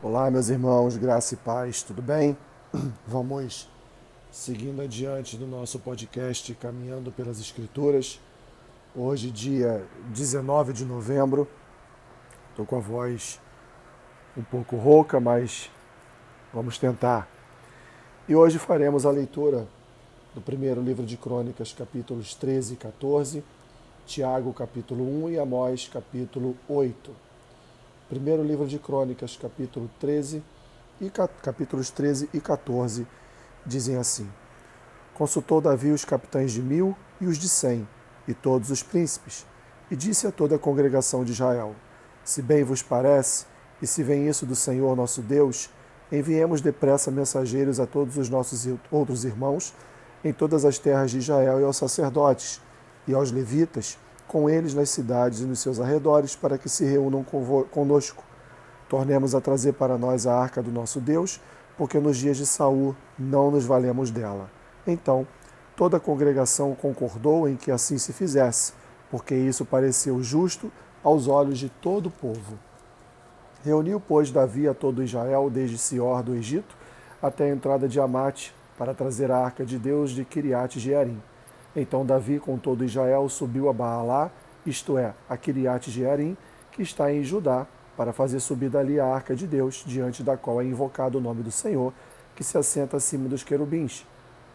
Olá, meus irmãos, graça e paz, tudo bem? Vamos seguindo adiante do nosso podcast Caminhando pelas Escrituras. Hoje, dia 19 de novembro, estou com a voz um pouco rouca, mas vamos tentar. E hoje faremos a leitura do primeiro livro de Crônicas, capítulos 13 e 14, Tiago, capítulo 1 e Amós, capítulo 8. Primeiro livro de Crônicas, capítulo 13 e capítulos 13 e 14 dizem assim: Consultou Davi os capitães de mil e os de cem, e todos os príncipes, e disse a toda a congregação de Israel: Se bem vos parece, e se vem isso do Senhor nosso Deus, enviemos depressa mensageiros a todos os nossos outros irmãos em todas as terras de Israel e aos sacerdotes e aos levitas com eles nas cidades e nos seus arredores, para que se reúnam conosco. Tornemos a trazer para nós a arca do nosso Deus, porque nos dias de Saul não nos valemos dela. Então, toda a congregação concordou em que assim se fizesse, porque isso pareceu justo aos olhos de todo o povo. Reuniu, pois, Davi a todo Israel, desde Sior do Egito até a entrada de Amate, para trazer a arca de Deus de Kiriat Jearim. Então Davi, com todo Israel, subiu a Baalá, isto é, a Kiriat Jearim, que está em Judá, para fazer subir dali a arca de Deus, diante da qual é invocado o nome do Senhor, que se assenta acima dos querubins.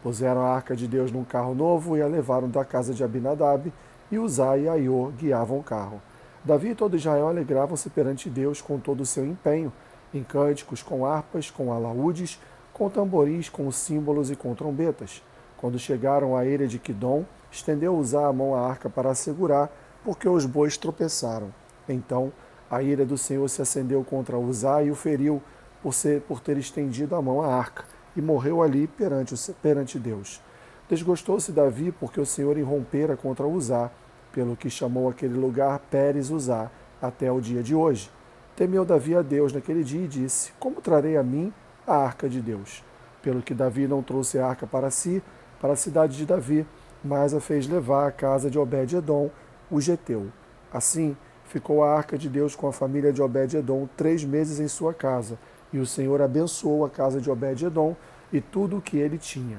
Puseram a arca de Deus num carro novo e a levaram da casa de Abinadab, e Uzá e Aiô guiavam o carro. Davi e todo Israel alegravam-se perante Deus com todo o seu empenho, em cânticos, com harpas, com alaúdes, com tamboris, com símbolos e com trombetas. Quando chegaram à ilha de Quidom, estendeu Uzá a mão à arca para a segurar, porque os bois tropeçaram. Então a ira do Senhor se acendeu contra Uzá e o feriu por, ser, por ter estendido a mão à arca, e morreu ali perante, perante Deus. Desgostou-se Davi porque o Senhor irrompera contra Uzá, pelo que chamou aquele lugar Pérez Uzá, até o dia de hoje. Temeu Davi a Deus naquele dia e disse: Como trarei a mim a arca de Deus? Pelo que Davi não trouxe a arca para si, para a cidade de Davi, mas a fez levar à casa de Obed-Edom, o Geteu. Assim, ficou a arca de Deus com a família de Obed-Edom três meses em sua casa, e o Senhor abençoou a casa de Obed-Edom e tudo o que ele tinha.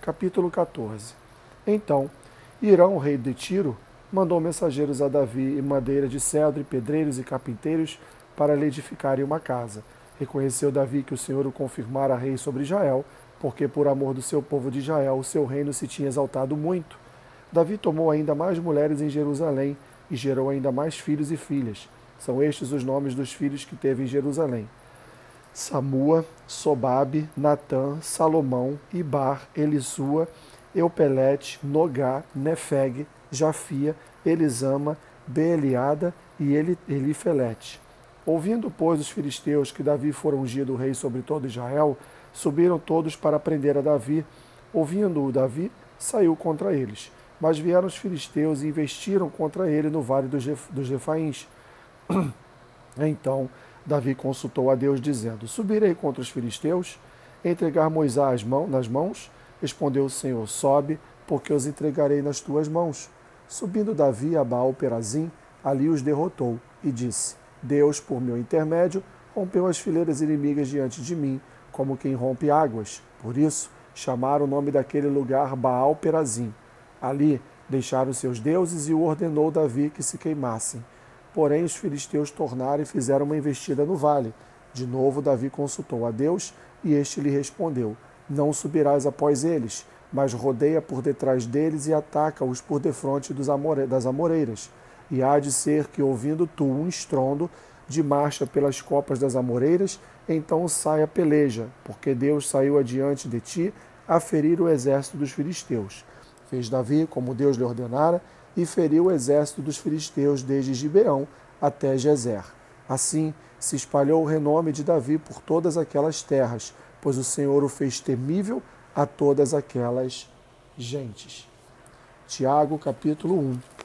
Capítulo 14 Então, Irão, rei de Tiro, mandou mensageiros a Davi em madeira de cedro, e pedreiros e carpinteiros para lhe edificarem uma casa. Reconheceu Davi que o Senhor o confirmara rei sobre Israel, porque por amor do seu povo de Israel o seu reino se tinha exaltado muito. Davi tomou ainda mais mulheres em Jerusalém e gerou ainda mais filhos e filhas. São estes os nomes dos filhos que teve em Jerusalém: Samua, Sobabe, Natã, Salomão, Ibar, Elisua, Eupelete, Nogá, Nefeg, Jafia, Elisama, Beeliada e Elifelete. Ouvindo, pois, os filisteus que Davi fora ungido rei sobre todo Israel, Subiram todos para prender a Davi. Ouvindo-o Davi, saiu contra eles. Mas vieram os filisteus e investiram contra ele no vale dos Refaíns. Então Davi consultou a Deus, dizendo: Subirei contra os filisteus, entregar Moisés nas mãos? Respondeu o Senhor: Sobe, porque os entregarei nas tuas mãos. Subindo Davi a Baal Perazim, ali os derrotou, e disse: Deus, por meu intermédio, rompeu as fileiras inimigas diante de mim, como quem rompe águas. Por isso, chamaram o nome daquele lugar Baal Perazim. Ali deixaram seus deuses e ordenou Davi que se queimassem. Porém, os filisteus tornaram e fizeram uma investida no vale. De novo, Davi consultou a Deus e este lhe respondeu: Não subirás após eles, mas rodeia por detrás deles e ataca-os por defronte amore das amoreiras. E há de ser que, ouvindo tu um estrondo de marcha pelas copas das amoreiras, então sai a peleja, porque Deus saiu adiante de ti a ferir o exército dos filisteus. Fez Davi como Deus lhe ordenara e feriu o exército dos filisteus desde Gibeão até Gezer. Assim se espalhou o renome de Davi por todas aquelas terras, pois o Senhor o fez temível a todas aquelas gentes. Tiago capítulo 1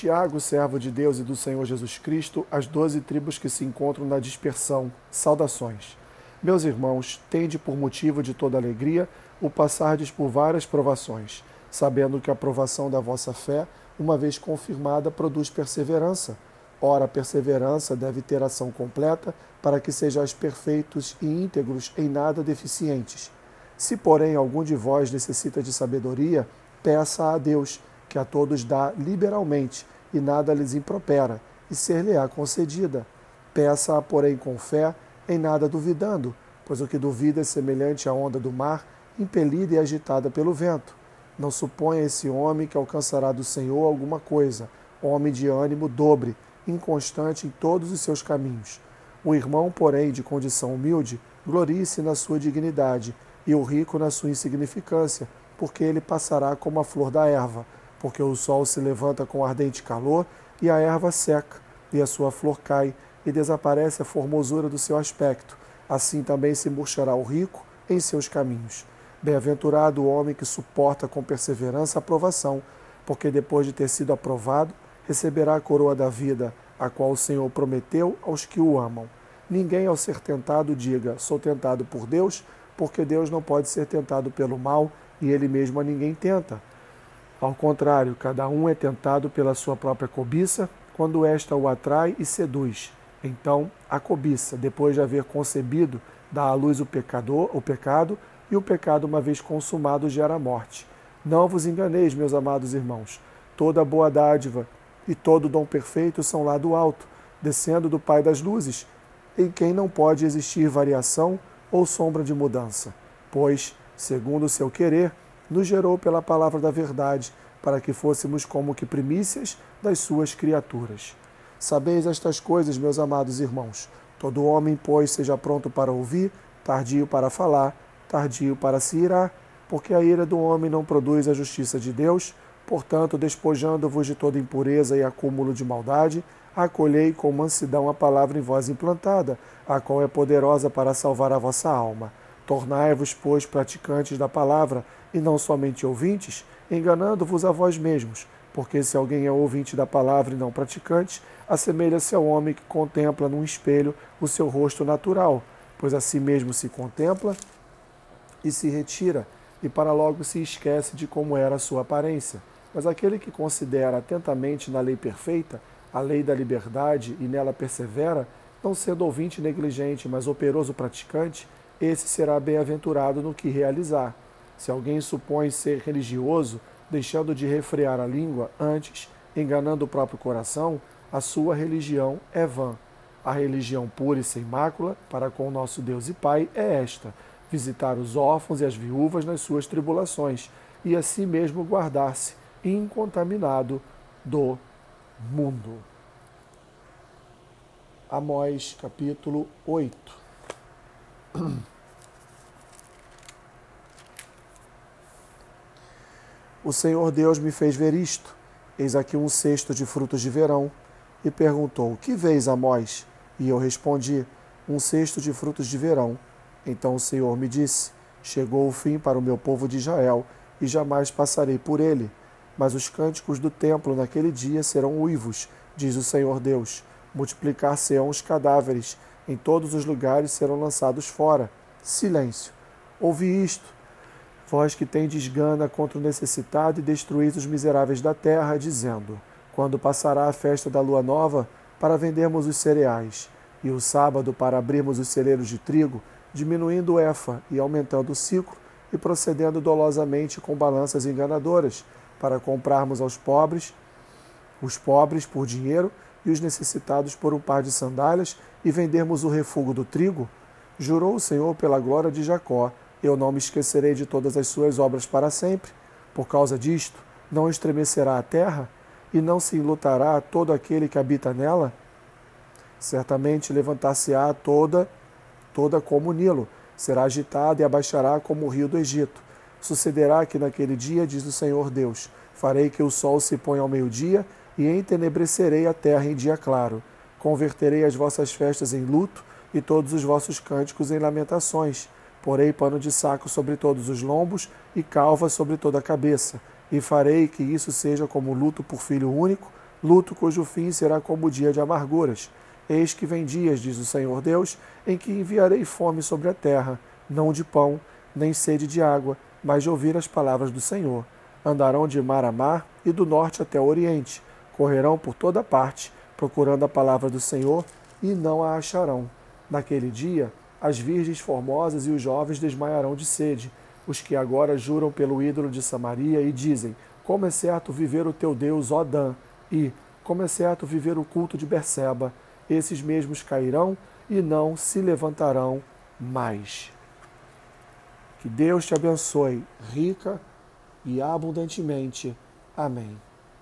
Tiago, servo de Deus e do Senhor Jesus Cristo, as doze tribos que se encontram na dispersão, saudações. Meus irmãos, tende por motivo de toda alegria o passardes por várias provações, sabendo que a provação da vossa fé, uma vez confirmada, produz perseverança. Ora, a perseverança deve ter ação completa, para que sejais perfeitos e íntegros, em nada deficientes. Se, porém, algum de vós necessita de sabedoria, peça a Deus, que a todos dá liberalmente, e nada lhes impropera, e ser-lhe-á concedida. Peça-a, porém, com fé, em nada duvidando, pois o que duvida é semelhante à onda do mar, impelida e agitada pelo vento. Não suponha esse homem que alcançará do Senhor alguma coisa, homem de ânimo dobre, inconstante em todos os seus caminhos. O irmão, porém, de condição humilde, glorie-se na sua dignidade, e o rico na sua insignificância, porque ele passará como a flor da erva, porque o sol se levanta com ardente calor, e a erva seca, e a sua flor cai, e desaparece a formosura do seu aspecto. Assim também se murchará o rico em seus caminhos. Bem-aventurado o homem que suporta com perseverança a provação, porque depois de ter sido aprovado, receberá a coroa da vida, a qual o Senhor prometeu aos que o amam. Ninguém, ao ser tentado, diga: Sou tentado por Deus, porque Deus não pode ser tentado pelo mal e ele mesmo a ninguém tenta. Ao contrário, cada um é tentado pela sua própria cobiça, quando esta o atrai e seduz. Então, a cobiça, depois de haver concebido, dá à luz o pecador, o pecado, e o pecado, uma vez consumado, gera a morte. Não vos enganeis, meus amados irmãos. Toda boa dádiva e todo dom perfeito são lá do alto, descendo do Pai das luzes, em quem não pode existir variação ou sombra de mudança, pois, segundo o seu querer, nos gerou pela palavra da verdade, para que fôssemos como que primícias das suas criaturas. Sabeis estas coisas, meus amados irmãos. Todo homem, pois, seja pronto para ouvir, tardio para falar, tardio para se irar, porque a ira do homem não produz a justiça de Deus. Portanto, despojando-vos de toda impureza e acúmulo de maldade, acolhei com mansidão a palavra em vós implantada, a qual é poderosa para salvar a vossa alma. Tornai-vos, pois, praticantes da palavra, e não somente ouvintes, enganando-vos a vós mesmos porque se alguém é ouvinte da palavra e não praticante, assemelha-se ao homem que contempla num espelho o seu rosto natural, pois a si mesmo se contempla e se retira, e para logo se esquece de como era a sua aparência. Mas aquele que considera atentamente na lei perfeita, a lei da liberdade, e nela persevera, não sendo ouvinte negligente, mas operoso praticante, esse será bem-aventurado no que realizar. Se alguém supõe ser religioso, deixando de refrear a língua, antes, enganando o próprio coração, a sua religião é vã. A religião pura e sem mácula, para com o nosso Deus e Pai, é esta: visitar os órfãos e as viúvas nas suas tribulações, e assim mesmo guardar-se incontaminado do mundo. Amós capítulo 8. O Senhor Deus me fez ver isto. Eis aqui um cesto de frutos de verão. E perguntou: Que vês, Amós? E eu respondi: Um cesto de frutos de verão. Então o Senhor me disse: Chegou o fim para o meu povo de Israel, e jamais passarei por ele. Mas os cânticos do templo naquele dia serão uivos, diz o Senhor Deus. Multiplicar-se-ão os cadáveres, em todos os lugares serão lançados fora. Silêncio. Ouvi isto Vós que tendes gana contra o necessitado e destruís os miseráveis da terra, dizendo: Quando passará a festa da lua nova, para vendermos os cereais, e o sábado para abrirmos os celeiros de trigo, diminuindo o efa e aumentando o ciclo, e procedendo dolosamente com balanças enganadoras, para comprarmos aos pobres, os pobres por dinheiro e os necessitados por um par de sandálias, e vendermos o refúgio do trigo? Jurou o Senhor pela glória de Jacó, eu não me esquecerei de todas as suas obras para sempre. Por causa disto, não estremecerá a terra e não se enlutará todo aquele que habita nela? Certamente levantar-se-á toda, toda como o Nilo, será agitada e abaixará como o rio do Egito. Sucederá que naquele dia, diz o Senhor Deus, farei que o sol se ponha ao meio-dia e entenebrecerei a terra em dia claro. Converterei as vossas festas em luto e todos os vossos cânticos em lamentações Porei pano de saco sobre todos os lombos e calva sobre toda a cabeça, e farei que isso seja como luto por filho único, luto cujo fim será como o dia de amarguras. Eis que vem dias, diz o Senhor Deus, em que enviarei fome sobre a terra, não de pão, nem sede de água, mas de ouvir as palavras do Senhor. Andarão de mar a mar e do norte até o oriente, correrão por toda parte, procurando a palavra do Senhor, e não a acharão. Naquele dia, as virgens formosas e os jovens desmaiarão de sede, os que agora juram pelo ídolo de Samaria e dizem: Como é certo viver o teu Deus, ó Dan, e como é certo viver o culto de Berseba esses mesmos cairão e não se levantarão mais. Que Deus te abençoe rica e abundantemente. Amém.